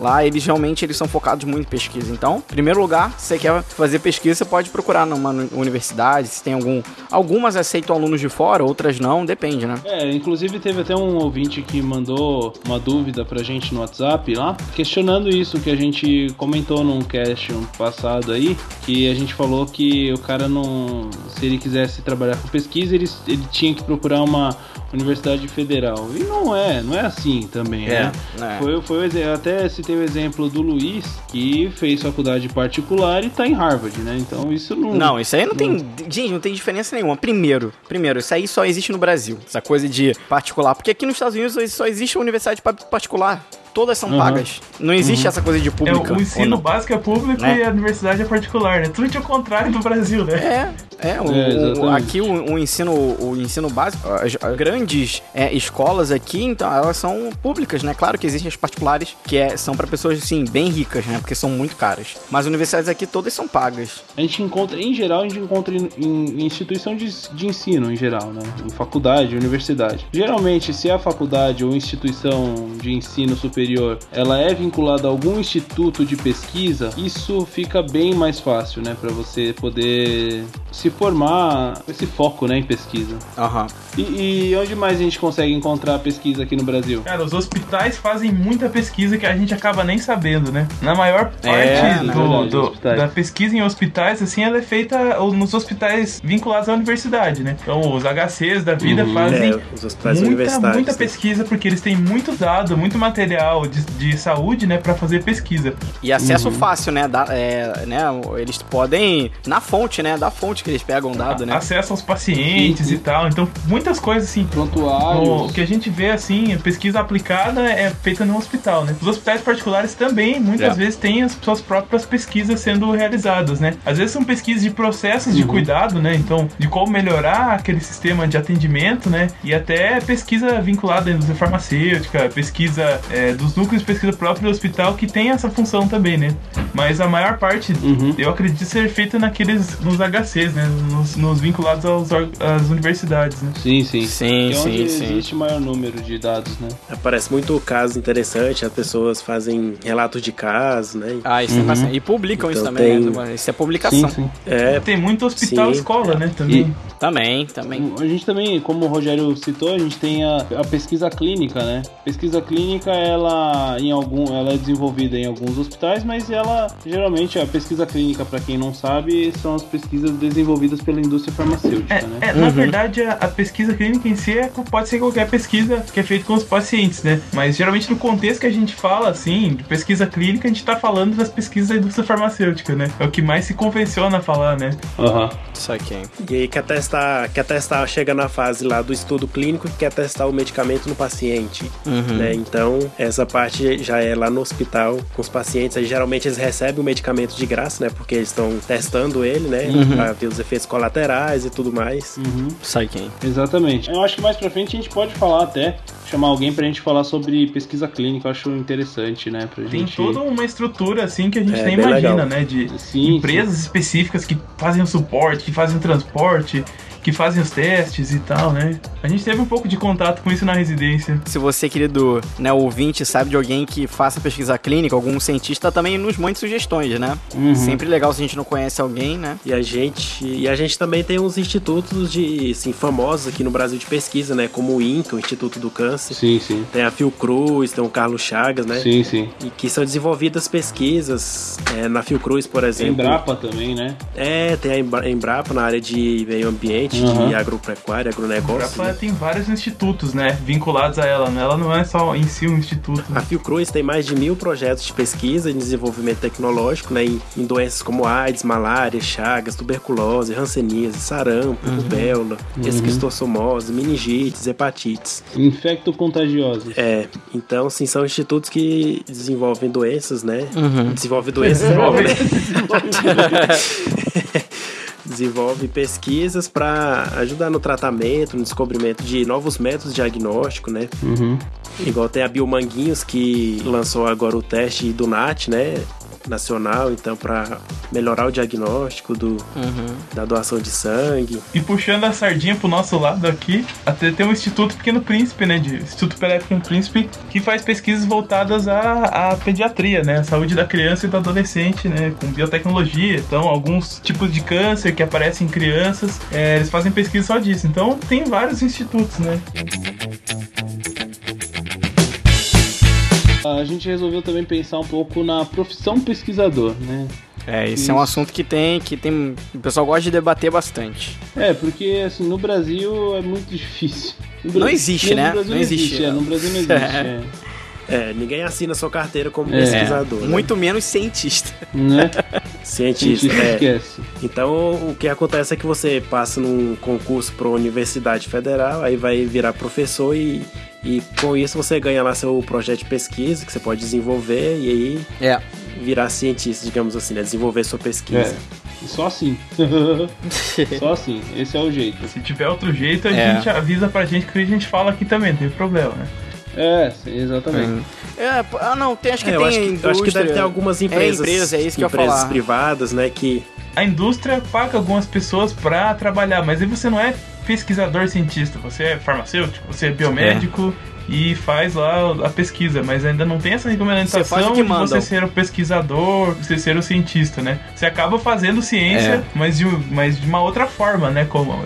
lá eles realmente eles são focados muito em pesquisa. Então, em primeiro lugar, se você quer fazer pesquisa, você pode procurar numa uni- universidade, se tem algum. Algumas aceitam alunos de fora, outras não, depende, né? É, inclusive teve até um ouvinte que mandou uma dúvida pra gente no WhatsApp lá, questionando isso que a gente comentou num cast passado aí, que a gente falou que o cara não. Se ele quisesse trabalhar com pesquisa, ele, ele tinha que procurar uma universidade federal. E não é, não é assim também, né? É. Foi, foi exe- até citei o exemplo do Luiz, que fez faculdade particular e tá em Harvard, né? Então isso não. Não, isso aí não tem. Gente, não tem diferença nenhuma. Primeiro, primeiro, isso aí só existe no Brasil. Essa coisa de particular. Porque aqui nos Estados Unidos só existe a universidade pa- particular. Todas são Uhum. pagas. Não existe essa coisa de É, pública. o ensino básico é público Né? e a universidade é particular, né? Tudo ao contrário do Brasil, né? É, é, o, É, o- aqui o, o ensino, o ensino básico, as, as grandes é, escolas aqui, então elas são públicas, né? Claro que existem as particulares que é, são para pessoas assim bem ricas, né? Porque são muito caras. Mas universidades aqui todas são pagas. A gente encontra, em geral, a gente encontra em, em instituição de, de ensino, em geral, né? Em faculdade, universidade. Geralmente, se a faculdade ou instituição de ensino superior, ela é vinculada a algum instituto de pesquisa, isso fica bem mais fácil, né? Pra você poder se formar, esse foco, né, em pesquisa. Aham. E, e onde mais a gente consegue encontrar pesquisa aqui no Brasil? Cara, os hospitais fazem muita pesquisa que a gente acaba nem sabendo, né? Na maior parte É, do- verdade, do- hospitais. da pesquisa em hospitais, assim, ela é feita nos hospitais vinculados à universidade, né? Então, os HCs da vida Uhum. fazem É, os hospitais muita, universitários. muita né? pesquisa, porque eles têm muito dado, muito material de, de saúde, né, pra fazer pesquisa. E Uhum. acesso fácil, né? Da, é, né? Eles podem. Na fonte, né? Da fonte que eles pegam dado, né? Acesso aos pacientes e tal. Então, muitas coisas, assim, No, o Prontuários. que a gente vê assim, pesquisa aplicada é feita no hospital, né? Os hospitais particulares também, muitas É. vezes, têm as suas próprias pesquisas sendo realizadas, né? Às vezes são pesquisas de processos de Uhum. cuidado, né? Então, de como melhorar aquele sistema de atendimento, né? E até pesquisa vinculada à indústria farmacêutica, pesquisa é, dos núcleos de pesquisa próprio do hospital que tem essa função também, né? Mas a maior parte, Uhum. eu acredito ser feita naqueles, nos HCs, né? Nos, nos vinculados aos, às universidades, né? Sim, sim. Sim, Que é onde sim, sim. existe maior número de dados, né? Aparece muito caso interessante, as pessoas fazem relatos de caso, né? Ah, isso é bastante. E publicam isso Então também, tem- né? Isso é publicação. sim. É, Tem muito hospital Sim. escola, né? Também. Também, também. A gente também, como o Rogério citou, a gente tem a, a pesquisa clínica, né? Pesquisa clínica, ela em algum, ela é desenvolvida em alguns hospitais, mas ela geralmente a pesquisa clínica, para quem não sabe, são as pesquisas desenvolvidas pela indústria farmacêutica, É, né? é, na verdade, a, a pesquisa clínica em si é- pode ser qualquer pesquisa que é feita com os pacientes, né? Mas geralmente no contexto que a gente fala, assim, de pesquisa clínica, a gente tá falando das pesquisas da indústria farmacêutica, né? É o que mais se convenciona a falar, né? Aham. Isso aqui. e aí quer testar, quer testar, chega na fase lá do estudo clínico que quer testar o medicamento no paciente, Uhum. né? Então, essa parte já é lá no hospital com os pacientes, aí geralmente eles recebem o medicamento de graça, né? Porque eles estão testando ele, né? Uhum. Pra ver os efeitos colaterais e tudo mais. Uhum. Sai quem? Exatamente. Eu acho que mais pra frente a gente pode falar até, chamar alguém pra gente falar sobre pesquisa clínica, eu acho interessante, né? Pra Tem gente... toda uma estrutura assim que a gente É, nem imagina, legal. né? De Sim, empresas específicas que fazem o suporte, que fazem o transporte, que fazem os testes e tal, né? A gente teve um pouco de contato com isso na residência. Se você, querido né, ouvinte, sabe de alguém que faça pesquisa clínica, algum cientista, também nos mande sugestões, né? Uhum. Sempre legal se a gente não conhece alguém, né? E a gente, e a gente também tem uns institutos de, assim, famosos aqui no Brasil de pesquisa, né? Como o INCA, o Instituto do Câncer. Sim, sim. Tem a Fiocruz, tem o Carlos Chagas, né? Sim, sim. E que são desenvolvidas pesquisas é, na Fiocruz, por exemplo. Embrapa também, né? É, tem a Embra- Embrapa na área de meio ambiente, Uhum. de agropecuária, A agronegócio. Embrapa né? tem vários institutos, né? Vinculados a ela, né? Ela não é só em si um instituto. A Fiocruz tem mais de mil projetos de pesquisa e desenvolvimento tecnológico né, em, em doenças como AIDS, malária, chagas, tuberculose, hanseníase, sarampo, rubéola, esquistossomose, meningites, hepatites. Infecto-contagiosos. É, então, sim, são institutos que desenvolvem doenças, né? Uhum. Desenvolvem doenças, Desenvolve. né? desenvolve pesquisas para ajudar no tratamento, no descobrimento de novos métodos de diagnóstico, né? Uhum. Igual tem a Biomanguinhos que lançou agora o teste do NAT, né? Nacional, então, para melhorar o diagnóstico do, Uhum. da doação de sangue. E puxando a sardinha pro nosso lado aqui, até tem o Instituto Pequeno Príncipe, né? De Instituto Pelé Pequeno Príncipe, que faz pesquisas voltadas à, à pediatria, né? A saúde da criança e do adolescente, né? Com biotecnologia. Então, alguns tipos de câncer que aparecem em crianças, é, eles fazem pesquisa só disso. Então, tem vários institutos, né? A gente resolveu também pensar um pouco na profissão pesquisador, né? É, esse é um Isso. assunto que tem, que tem. O pessoal gosta de debater bastante. É, porque assim, no Brasil é muito difícil. No Não Bra- existe, no né? Brasil Não existe. É, no Brasil não existe. é. É, ninguém assina sua carteira como É. pesquisador. né? Muito menos cientista. Né? cientista. Cientista é. esquece. Então, o que acontece é que você passa num concurso para uma universidade federal, aí vai virar professor e, e com isso você ganha lá seu projeto de pesquisa que você pode desenvolver e aí É. virar cientista, digamos assim, né? Desenvolver sua pesquisa. É. Só assim. Só assim. Esse é o jeito. Se tiver outro jeito, a É. gente avisa pra gente que a gente fala aqui também, não tem problema, né? É, sim, exatamente. É, pô, ah, não, tem, acho que É, tem eu, acho que, eu indústria. acho que deve ter algumas empresas, empresa, é isso que eu empresas falar. privadas, né, que A indústria paga algumas pessoas pra trabalhar, mas aí você não é pesquisador cientista, você é farmacêutico, você é biomédico e faz lá a pesquisa, mas ainda não tem essa Você regulamentação faz o que de você ser o pesquisador, você ser o cientista, né? Você acaba fazendo ciência, É. mas, de, mas de uma outra forma, né? Como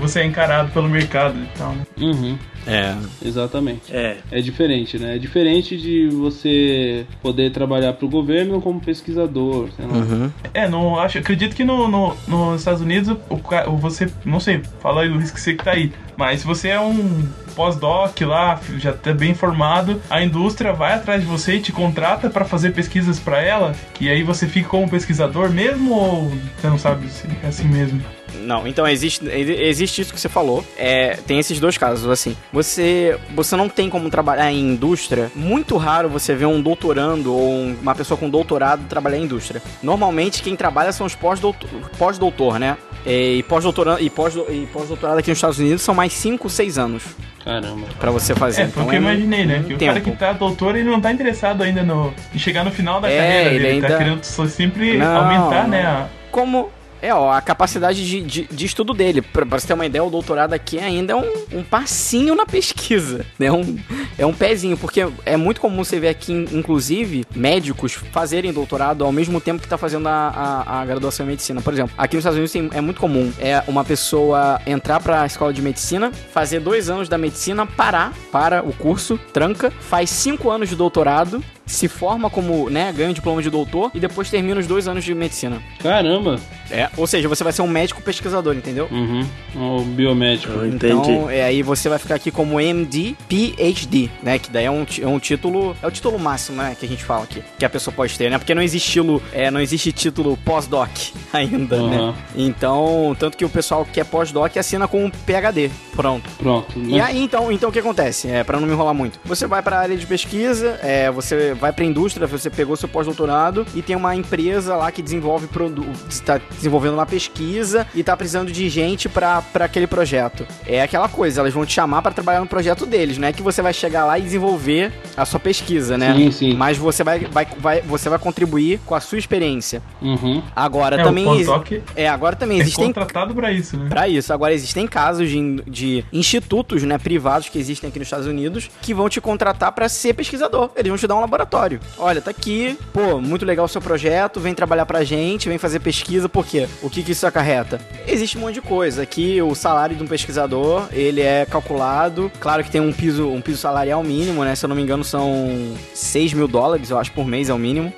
você é encarado pelo mercado e tal, né? Uhum, É. exatamente. é, É diferente, né? É diferente de você poder trabalhar pro governo como pesquisador, sei lá. Uhum. É, não acho. Acredito que no, no- nos Estados Unidos o, o você. Não sei, fala aí Luiz que você que tá aí. Mas se você é um pós-doc lá, já tá bem formado, a indústria vai atrás de você e te contrata pra fazer pesquisas pra ela, e aí você fica como pesquisador mesmo ou você não sabe se é assim mesmo? Não, então existe, existe isso que você falou. É, tem esses dois casos, assim. Você, você não tem como trabalhar em indústria. Muito raro você ver um doutorando ou um- uma pessoa com doutorado trabalhar em indústria. Normalmente quem trabalha são os pós-doutor, pós-doutor né? E pós-doutorado e pós- e pós-doutorado aqui nos Estados Unidos são mais 5, 6 anos Caramba. pra você fazer. É, foi o que eu imaginei, né? Que o tempo. cara que tá doutor, ele não tá interessado ainda no, em chegar no final da É, carreira ele. Ele tá ainda- querendo só sempre Não, aumentar, não. né? a- como é ó, a capacidade de, de, de estudo dele. Pra, pra você ter uma ideia, o doutorado aqui ainda é um, um passinho na pesquisa. né? É um, é um pezinho, porque é muito comum você ver aqui, inclusive, médicos fazerem doutorado ao mesmo tempo que tá fazendo a, a, a graduação em medicina. Por exemplo, aqui nos Estados Unidos tem- é muito comum é uma pessoa entrar pra escola de medicina, fazer dois anos da medicina, parar, para o curso, tranca, faz cinco anos de doutorado, se forma como, né, ganha o diploma de doutor e depois termina os dois anos de medicina. Caramba. É, ou seja, você vai ser um médico pesquisador, entendeu? Uhum. O biomédico. eu entendi. Então, é, aí você vai ficar aqui como MD, PhD, né? Que daí é um, é um título, é o título máximo, né? Que a gente fala aqui, que a pessoa pode ter, né? Porque não existe estilo, é, não existe título pós-doc ainda, né? Uhum. Então, tanto que o pessoal que é pós-doc assina com um PhD, pronto. Pronto. E aí, então, então o que acontece? É, para não me enrolar muito. Você vai para a área de pesquisa, é, você vai pra indústria, você pegou seu pós-doutorado e tem uma empresa lá que desenvolve produto, está desenvolvendo uma pesquisa e tá precisando de gente pra pra aquele projeto. É aquela coisa, elas vão te chamar pra trabalhar no projeto deles, não é que você vai chegar lá e desenvolver a sua pesquisa, né? Sim, sim. Mas você vai, vai, vai, você vai contribuir com a sua experiência. Uhum. Agora É, também é, agora também é existem contratado pra isso, né? Pra isso. Agora, existem casos de, de institutos né, privados que existem aqui nos Estados Unidos que vão te contratar pra ser pesquisador. Eles vão te dar um laboratório. Olha, tá aqui, pô, muito legal o seu projeto, vem trabalhar pra gente, vem fazer pesquisa, por quê? O que, que isso acarreta? Existe um monte de coisa. Aqui, o salário de um pesquisador, ele é calculado. Claro que tem um piso, um piso salarial mínimo, né? Se eu não me engano, são 6 mil dólares, eu acho, por mês é o mínimo.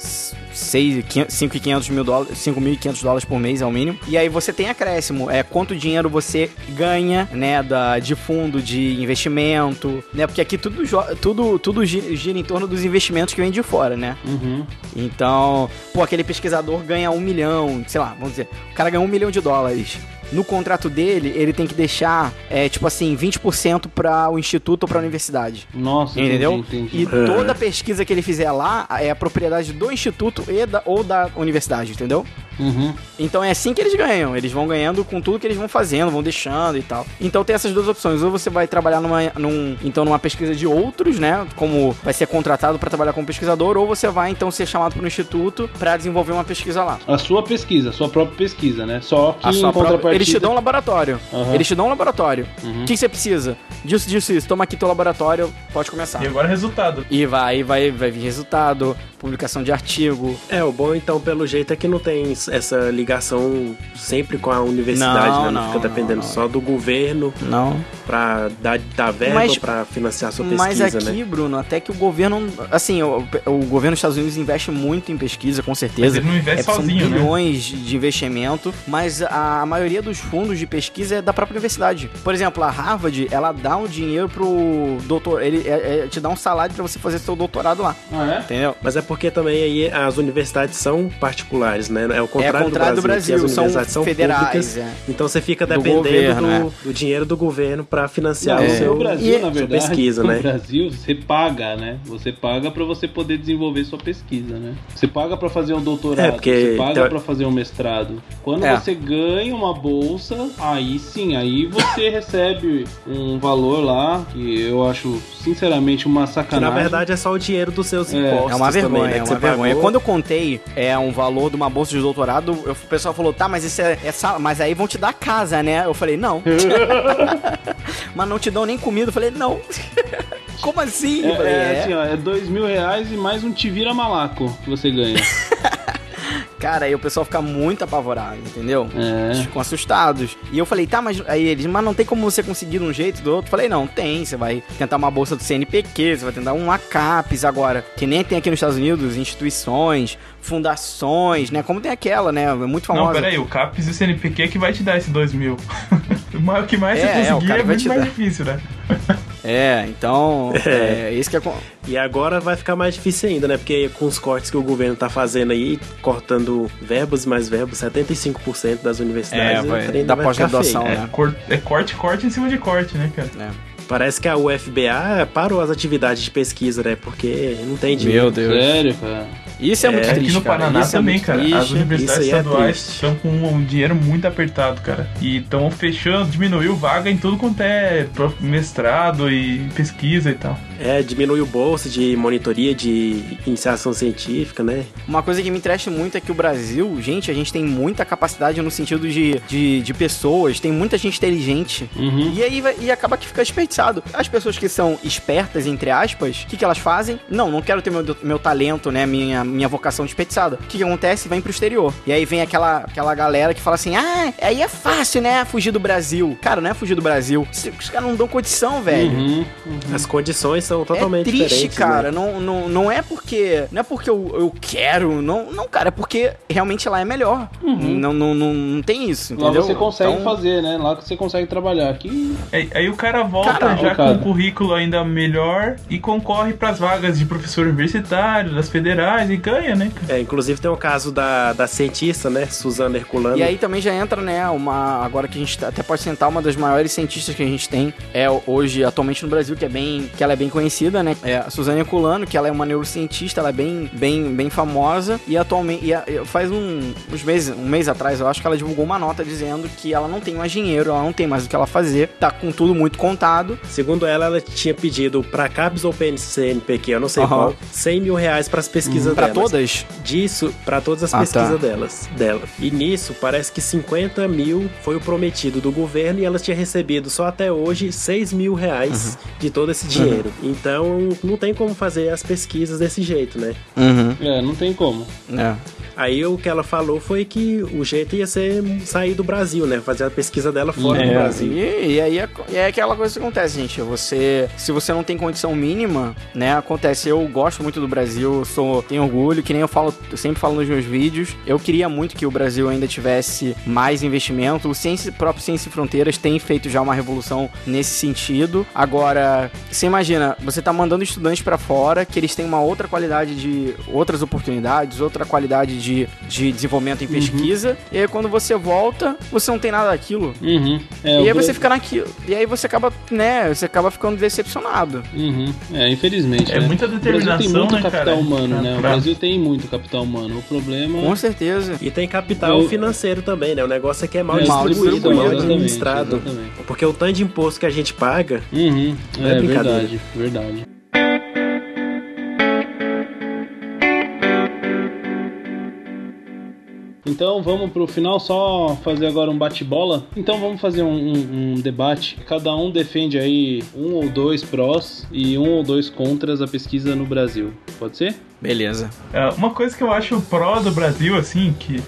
5.500 mil dólares, 5.500 dólares por mês é o mínimo. E aí você tem acréscimo, é quanto dinheiro você ganha, né, da, de fundo de investimento, né? Porque aqui tudo, tudo, tudo gi- gira em torno dos investimentos que vêm de fora, né? Uhum. Então, pô, aquele pesquisador ganha um milhão, sei lá, vamos dizer, o cara ganha um milhão de dólares. No contrato dele, ele tem que deixar, é, tipo assim, 20% para o instituto ou para a universidade. Nossa, Entendeu? entendi, entendi. E toda pesquisa que ele fizer lá é a propriedade do instituto e da, ou da universidade, entendeu? Uhum. Então é assim que eles ganham. Eles vão ganhando com tudo que eles vão fazendo, vão deixando e tal. Então tem essas duas opções. Ou você vai trabalhar numa, num, então, numa pesquisa de outros, né? Como vai ser contratado para trabalhar como pesquisador, ou você vai então ser chamado para um instituto para desenvolver uma pesquisa lá. A sua pesquisa, a sua própria pesquisa, né? Só que A em sua própria-. Eles te dão um laboratório. Aham. Eles te dão um laboratório. Uhum. O que, que você precisa? Disso, disso, isso. Toma aqui teu laboratório, pode começar. E agora resultado. E vai, vai, vai vir resultado, publicação de artigo. É, o bom então, pelo jeito, é que não tem essa ligação sempre com a universidade, Não, né? Não, não, fica dependendo não, não. só do governo Não. pra dar, dar verba Mas- pra financiar a sua Mas pesquisa, aqui, né? Bruno, até que o governo. Assim, o, o governo dos Estados Unidos investe muito em pesquisa, com Mas certeza. ele não investe É, são sozinho, né? bilhões de investimento, mas a, a maioria dos fundos de pesquisa é da própria universidade. Por exemplo, a Harvard, ela dá um dinheiro pro doutor, ele é- é- te dá um salário pra você fazer seu doutorado lá, Ah, é? entendeu? Mas é porque também aí as universidades são particulares, né? É o É contrário, ao contrário do Brasil, que as são universidades são federais. públicas. é. Então você fica Do dependendo governo, do, é. do dinheiro do governo pra financiar Não, o É. seu. no Brasil, E- na sua verdade, pesquisa, no né? Brasil, você paga, né? Você paga pra você poder desenvolver sua pesquisa, né? Você paga pra fazer um doutorado, É, porque você paga teo- pra fazer um mestrado. Quando É. você ganha uma bolsa, aí sim, aí você recebe um valor lá que eu acho, sinceramente, uma Que na sacanagem. verdade é só o dinheiro dos seus É. impostos. É uma vergonha, também, né? é uma vergonha. pagou. Quando eu contei é um valor de uma bolsa de doutorado, eu- o pessoal falou, tá, mas isso é, é sal- mas aí vão te dar casa, né? Eu falei, não. mas não te dão nem comida. Eu falei, não. Como assim? É, falei, é "É." assim, ó, é dois mil reais e mais um te vira malaco que você ganha. Cara, aí o pessoal fica muito apavorado, entendeu? É. Eles ficam assustados. E eu falei, tá, mas aí eles, mas não tem como você conseguir de um jeito ou do outro? Eu falei, não, tem. Você vai tentar uma bolsa do CNPq, você vai tentar um ACAPES agora, que nem tem aqui nos Estados Unidos, instituições, fundações, né? Como tem aquela, né? É muito famosa. Não, peraí, o CAPES e o CNPq é que vai te dar esse 2 mil. Mas o que mais É, é, você o conseguir cara é, vai muito te mais dar. difícil, né? É, então, é, isso que é... E agora vai ficar mais difícil ainda, né? Porque com os cortes que o governo tá fazendo aí, cortando verbos e mais verbos, 75% das universidades É, vai, da pós-graduação, feio. né? É corte, corte em cima de corte, né, cara? É. Parece que a UFBA parou as atividades de pesquisa, né? Porque não tem dinheiro. Meu Deus. Sério, cara. Isso é, muito É, Aqui triste, no cara. Paraná Isso é também, muito cara. triste. As universidades é estaduais triste. estão com um dinheiro muito apertado, cara. E estão fechando, diminuiu vaga em tudo quanto é mestrado e pesquisa e tal. É, diminui o bolsa de monitoria de iniciação científica, né? Uma coisa que me interessa muito é que o Brasil, gente, a gente tem muita capacidade no sentido de, de, de pessoas, tem muita gente inteligente. Uhum. E aí e acaba que fica desperdiçado. As pessoas que são espertas, entre aspas, o que, que elas fazem? Não, não quero ter meu, meu talento, né? Minha, minha vocação desperdiçada. O que, que acontece? Vai pro exterior. E aí vem aquela, aquela galera que fala assim: ah, aí é fácil, né? Fugir do Brasil. Cara, não é fugir do Brasil. Os caras não dão condição, velho. Uhum. As condições são totalmente é triste, diferentes. cara. Né? Não, não, não é porque. Não é porque eu, eu quero. Não, não, cara. É porque realmente lá é melhor. Não, não, não, não tem isso, Lá entendeu? você consegue Então, fazer, né? Lá que você consegue trabalhar. Aqui. Aí, aí o cara volta Cara, já com um currículo ainda melhor e concorre pras vagas de professor universitário, das federais e ganha, né? É, inclusive tem o caso da, da cientista, né? Suzana Herculano. E aí também já entra, né, uma. Agora que a gente até pode sentar, uma das maiores cientistas que a gente tem é hoje, atualmente no Brasil, que é bem. que ela é bem conhecida, né? É a Suzane Culano, que ela é uma neurocientista, ela é bem, bem, bem famosa e atualmente e a, faz um, uns meses, um mês atrás, eu acho que ela divulgou uma nota dizendo que ela não tem mais dinheiro, ela não tem mais o que ela fazer, tá com tudo muito contado. Segundo ela, ela tinha pedido pra CAPES ou PNCNPq, eu não sei uhum. qual, 100 mil reais pras pesquisas hum, pra delas. todas? Disso, pra todas as ah, pesquisas tá. delas, dela. E nisso, parece que 50 mil foi o prometido do governo e ela tinha recebido só até hoje 6 mil reais uhum. de todo esse dinheiro. Uhum. Então, não tem como fazer as pesquisas desse jeito, né? Uhum. É, não tem como. É. Aí o que ela falou foi que o jeito ia ser sair do Brasil, né? Fazer a pesquisa dela fora é, do Brasil. E, e aí é, é, aquela coisa que acontece, gente. Você, se você não tem condição mínima, né? Acontece. Eu gosto muito do Brasil, sou, tenho orgulho, que nem eu falo, eu sempre falo nos meus vídeos. Eu queria muito que o Brasil ainda tivesse mais investimento. O Ciência, próprio Ciência e Fronteiras tem feito já uma revolução nesse sentido. Agora, você imagina, você tá mandando estudantes para fora, que eles têm uma outra qualidade de outras oportunidades, outra qualidade de, de desenvolvimento em pesquisa. Uhum. E aí quando você volta, você não tem nada daquilo. Uhum. É, e aí você fica naquilo. E aí você acaba, né, você acaba ficando decepcionado. Uhum. É, infelizmente. É né? muita determinação, O Brasil tem muito né, capital cara? humano, né? O Brasil tem muito capital humano. O problema. Com certeza. E tem capital Eu... financeiro também, né? O negócio é que é mal, é, distribuído, mal administrado. Exatamente, Porque o tanto de imposto que a gente paga. Uhum. É, é verdade, verdade. Então vamos pro final só fazer agora um bate-bola. Então vamos fazer um, um, um, debate. Cada um defende aí um ou dois prós e um ou dois contras a pesquisa no Brasil. Pode ser? Beleza. É, uma coisa que eu acho pró do Brasil, assim, que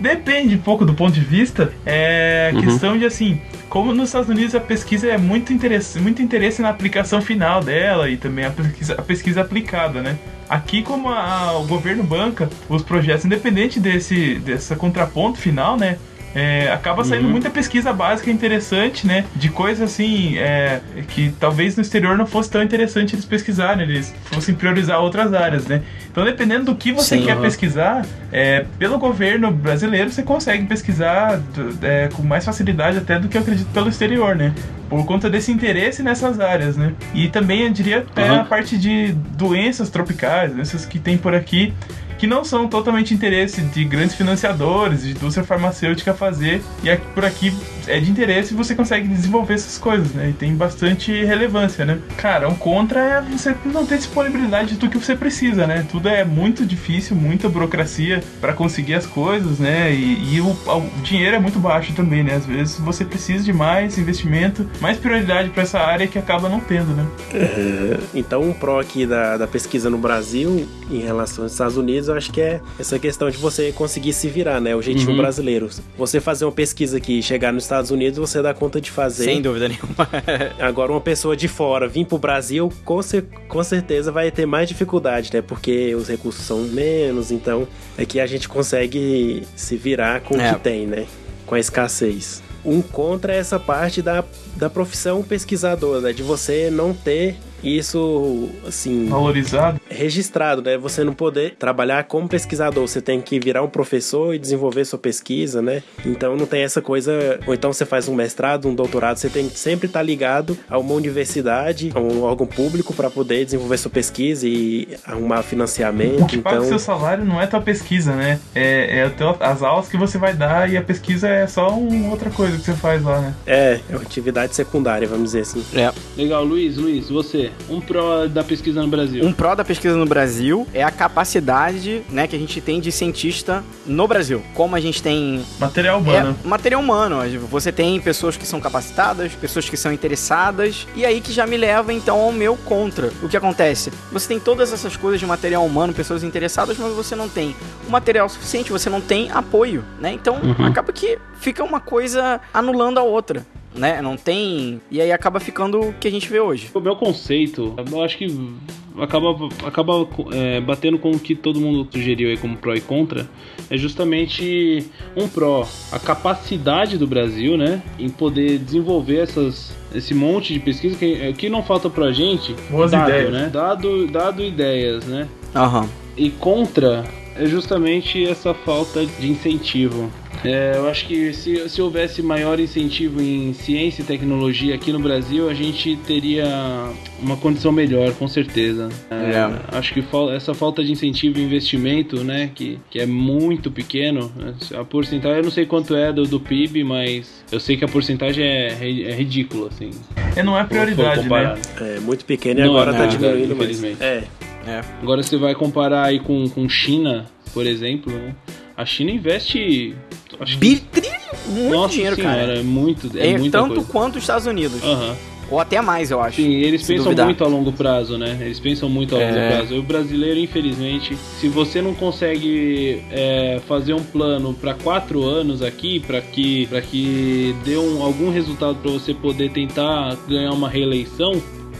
depende um pouco do ponto de vista, é a uhum. questão de assim, como nos Estados Unidos a pesquisa é muito interesse, muito interesse na aplicação final dela e também a pesquisa, a pesquisa aplicada, né? Aqui, como a, o governo banca os projetos, independente desse, desse contraponto final, né? É, acaba saindo uhum. muita pesquisa básica interessante, né? De coisas assim é, que talvez no exterior não fosse tão interessante eles pesquisarem, eles fossem priorizar outras áreas, né? Então, dependendo do que você Sim, quer uhum. pesquisar, é, pelo governo brasileiro você consegue pesquisar é, com mais facilidade até do que eu acredito pelo exterior, né? Por conta desse interesse nessas áreas, né? E também eu diria até uhum. a parte de doenças tropicais, doenças que tem por aqui que não são totalmente interesse de grandes financiadores, de indústria farmacêutica fazer, e aqui, por aqui é de interesse e você consegue desenvolver essas coisas, né? E tem bastante relevância, né? Cara, um contra é você não ter disponibilidade de tudo que você precisa, né? Tudo é muito difícil, muita burocracia para conseguir as coisas, né? E, e o, o, dinheiro é muito baixo também, né? Às vezes você precisa de mais investimento, mais prioridade para essa área que acaba não tendo, né? É, então, um pró aqui da, da pesquisa no Brasil em relação aos Estados Unidos eu acho que é essa questão de você conseguir se virar, né? O jeitinho uhum. brasileiro. Você fazer uma pesquisa aqui e chegar nos Estados Unidos, você dá conta de fazer. Sem dúvida nenhuma. Agora, uma pessoa de fora vir pro Brasil, com, cer com certeza vai ter mais dificuldade, né? Porque os recursos são menos, então é que a gente consegue se virar com é. o que tem, né? Com a escassez. Um contra é essa parte da, da profissão pesquisador, né? De você não ter isso, assim. Valorizado? Registrado, né? Você não poder trabalhar como pesquisador, você tem que virar um professor e desenvolver sua pesquisa, né? Então não tem essa coisa. Ou então você faz um mestrado, um doutorado, você tem que sempre estar ligado a uma universidade, a um órgão público para poder desenvolver sua pesquisa e arrumar financiamento. O que então... paga o seu salário não é tua pesquisa, né? É, é as aulas que você vai dar e a pesquisa é só uma outra coisa que você faz lá, né? É, é uma atividade secundária, vamos dizer assim. É. Legal, Luiz, Luiz, você um pró da pesquisa no Brasil? Um pró da pesquisa no Brasil é a capacidade, né, que a gente tem de cientista no Brasil. Como a gente tem material humano. É, material humano. Você tem pessoas que são capacitadas, pessoas que são interessadas, e aí que já me leva então ao meu contra. O que acontece? Você tem todas essas coisas de material humano, pessoas interessadas, mas você não tem o material suficiente, você não tem apoio, né? Então uhum. acaba que fica uma coisa anulando a outra né? Não tem. E aí acaba ficando o que a gente vê hoje. O meu conceito, eu acho que acaba, acaba é, batendo com o que todo mundo sugeriu aí como pró e contra, é justamente um pró, a capacidade do Brasil, né, em poder desenvolver essas, esse monte de pesquisa que, é, que não falta pra gente, Boas dado, ideias. né, dado, dado ideias, né, Aham. e contra é justamente essa falta de incentivo É, eu acho que se, se houvesse maior incentivo em ciência e tecnologia aqui no Brasil, a gente teria uma condição melhor, com certeza. É, É. Acho que fal- essa falta de incentivo e investimento, né, que, que é muito pequeno, né, a porcentagem, eu não sei quanto é do, do PIB, mas eu sei que a porcentagem é, é ridícula, assim. É, não é prioridade, né? É muito pequeno e Não, agora é tá verdade, diminuindo mais. infelizmente. É, É. Agora você vai comparar aí com, com China, por exemplo, né? A China investe. Acho que, muito nossa dinheiro, senhora, cara. é muito. É, É, muita tanto coisa. quanto os Estados Unidos. Aham. Ou até mais, eu acho. Sim, eles pensam duvidar. muito a longo prazo, né? Eles pensam muito a longo É. prazo. E o brasileiro, infelizmente, se você não consegue é, fazer um plano para quatro anos aqui, para que, pra que dê um, algum resultado para você poder tentar ganhar uma reeleição,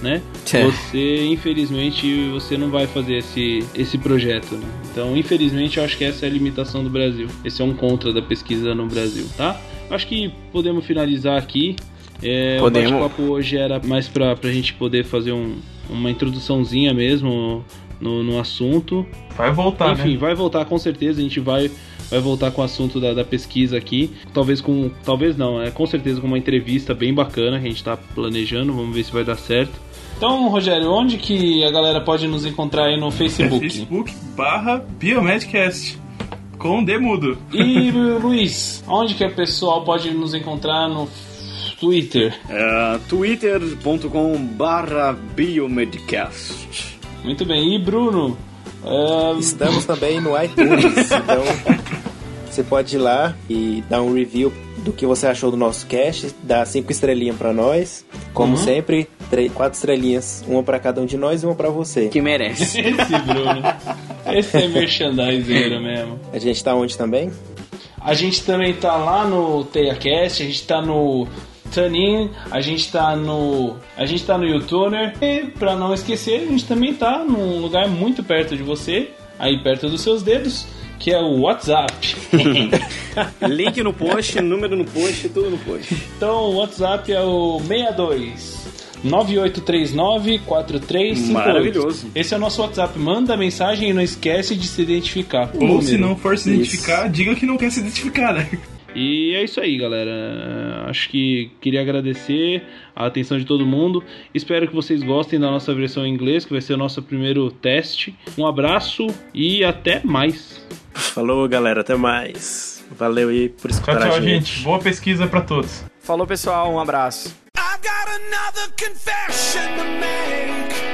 né? É. Você, infelizmente, você não vai fazer esse, esse projeto, né? Então, infelizmente, eu acho que essa é a limitação do Brasil. Esse é um contra da pesquisa no Brasil, tá? Acho que podemos finalizar aqui. É, Podemos. O bate-papo hoje era mais pra, pra gente poder fazer um- uma introduçãozinha mesmo no, no assunto. Vai voltar, Enfim, né? vai voltar com certeza. A gente vai, vai voltar com o assunto da, da pesquisa aqui. Talvez com. Talvez não, é com certeza com uma entrevista bem bacana que a gente tá planejando. Vamos ver se vai dar certo. Então, Rogério, onde que a galera pode nos encontrar aí no Facebook? Facebook barra Biomedcast. Com D mudo. E Luiz, onde que o pessoal pode nos encontrar no Twitter? É, twitter.com barra biomedcast. Muito bem. E Bruno? Ah, Estamos também no iTunes, então você pode ir lá e dar um review do que você achou do nosso cast, dar cinco estrelinhas pra nós, como sempre, três, quatro estrelinhas, uma pra cada um de nós e uma pra você. Que merece. Esse Bruno. Esse é merchandiseiro mesmo. A gente tá onde também? A gente também tá lá no TeiaCast, a gente tá no Tunin, a gente tá no. A gente tá no YouTuner. E pra não esquecer, a gente também tá num lugar muito perto de você, aí perto dos seus dedos, que é o WhatsApp. Link no post, número no post, tudo no post. então o WhatsApp é o 62 9839-4358. Maravilhoso. Esse é o nosso WhatsApp. Manda mensagem e não esquece de se identificar. Ou Número. se não for se Isso. identificar, diga que não quer se identificar, né? E é isso aí, galera. Acho que queria agradecer a atenção de todo mundo. Espero que vocês gostem da nossa versão em inglês, que vai ser o nosso primeiro teste. Um abraço e até mais. Falou, galera, até mais. Valeu aí por Tchau, escutar tchau, a gente. gente. Boa pesquisa pra todos. Falou, pessoal. Um abraço. Got another confession to make.